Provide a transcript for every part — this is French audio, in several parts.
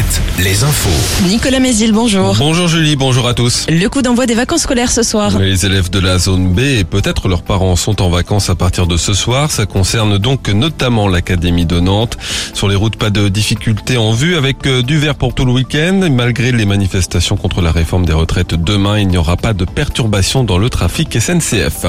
Alouette, les infos. Nicolas Mézil, bonjour. Bonjour Julie, bonjour à tous. Le coup d'envoi des vacances scolaires ce soir. Les élèves de la zone B et peut-être leurs parents sont en vacances à partir de ce soir. Ça concerne donc notamment l'Académie de Nantes. Sur les routes, pas de difficultés en vue avec euh, du vert pour tout le week-end. Malgré les manifestations contre la réforme des retraites demain, il n'y aura pas de perturbation dans le trafic SNCF.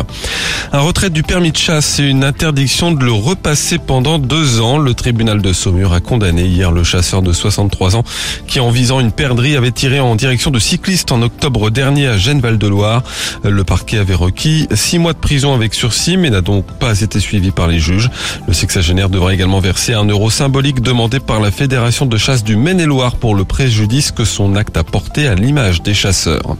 Un retrait du permis de chasse et une interdiction de le repasser pendant deux ans. Le tribunal de Saumur a condamné hier le chasseur de 63 ans qui, en visant une perdrix, avait tiré en direction de cyclistes en octobre dernier à Gênes-Val-de-Loire. Le parquet avait requis six mois de prison avec sursis, mais n'a donc pas été suivi par les juges. Le sexagénaire devra également verser un euro symbolique demandé par la Fédération de chasse du Maine-et-Loire pour le préjudice que son acte a porté à l'image des chasseurs.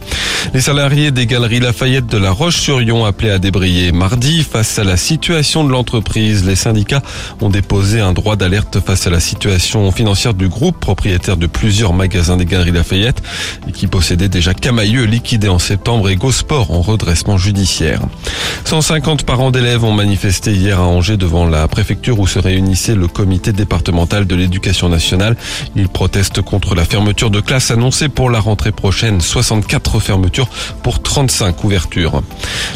Les salariés des galeries Lafayette de la Roche-sur-Yon appelés à débrayer mardi face à la situation de l'entreprise. Les syndicats ont déposé un droit d'alerte face à la situation financière du groupe propriétaire de plusieurs magasins des Galeries Lafayette et qui possédait déjà Camailleux liquidé en septembre et Gosport en redressement judiciaire. 150 parents d'élèves ont manifesté hier à Angers devant la préfecture où se réunissait le comité départemental de l'éducation nationale. Ils protestent contre la fermeture de classes annoncée pour la rentrée prochaine. 64 fermetures pour 35 ouvertures.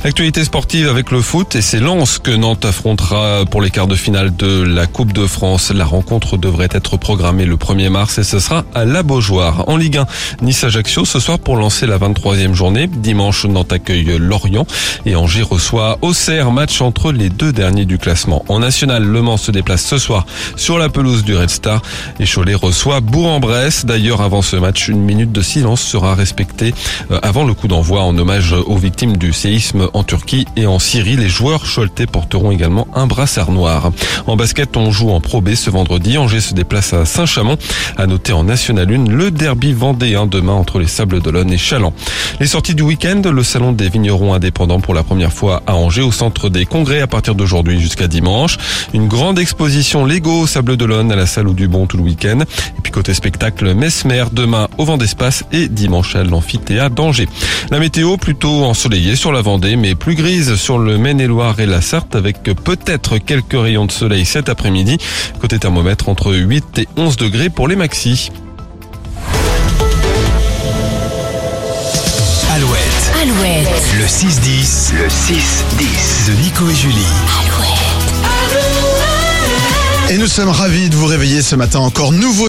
L'actualité sportive avec le foot et c'est Lens que Nantes affrontera pour les quarts de finale de la Coupe de France. La rencontre devrait être programmée le 1er mars et ce sera à la Beaujoire. En Ligue 1, Nice-Ajaccio ce soir pour lancer la 23e journée. Dimanche, Nantes accueille Lorient et Angers reçoit Auxerre, match entre les deux derniers du classement. En national, Le Mans se déplace ce soir sur la pelouse du Red Star et Cholet reçoit Bourg-en-Bresse. D'ailleurs, avant ce match, une minute de silence sera respectée euh, avant le coup d'envoi en hommage aux victimes du séisme en Turquie et en Syrie. Les joueurs choletais porteront également un brassard noir. En basket, on joue en Pro B ce vendredi. Angers se déplace à Saint-Chamond. À noter en National 1 le derby vendéen demain entre les Sables d'Olonne et Chaland. Les sorties du week-end, le salon des vignerons indépendants pour la première fois à Angers au centre des congrès à partir d'aujourd'hui jusqu'à dimanche. Une grande exposition Lego au Sable d'Olonne à la salle du Bon tout le week-end. Et puis côté spectacle, Mesmer demain au vent d'espace et dimanche à l'amphithéâtre d'Angers. La météo plutôt ensoleillée sur la Vendée mais plus grise sur le Maine-et-Loire et la Sarthe avec peut-être quelques rayons de soleil cet après-midi. Côté thermomètre entre 8 et 11 degrés pour les maxis. Alouette, le 6-10, le 6-10 de Nico et Julie. Et nous sommes ravis de vous réveiller ce matin encore nouveau.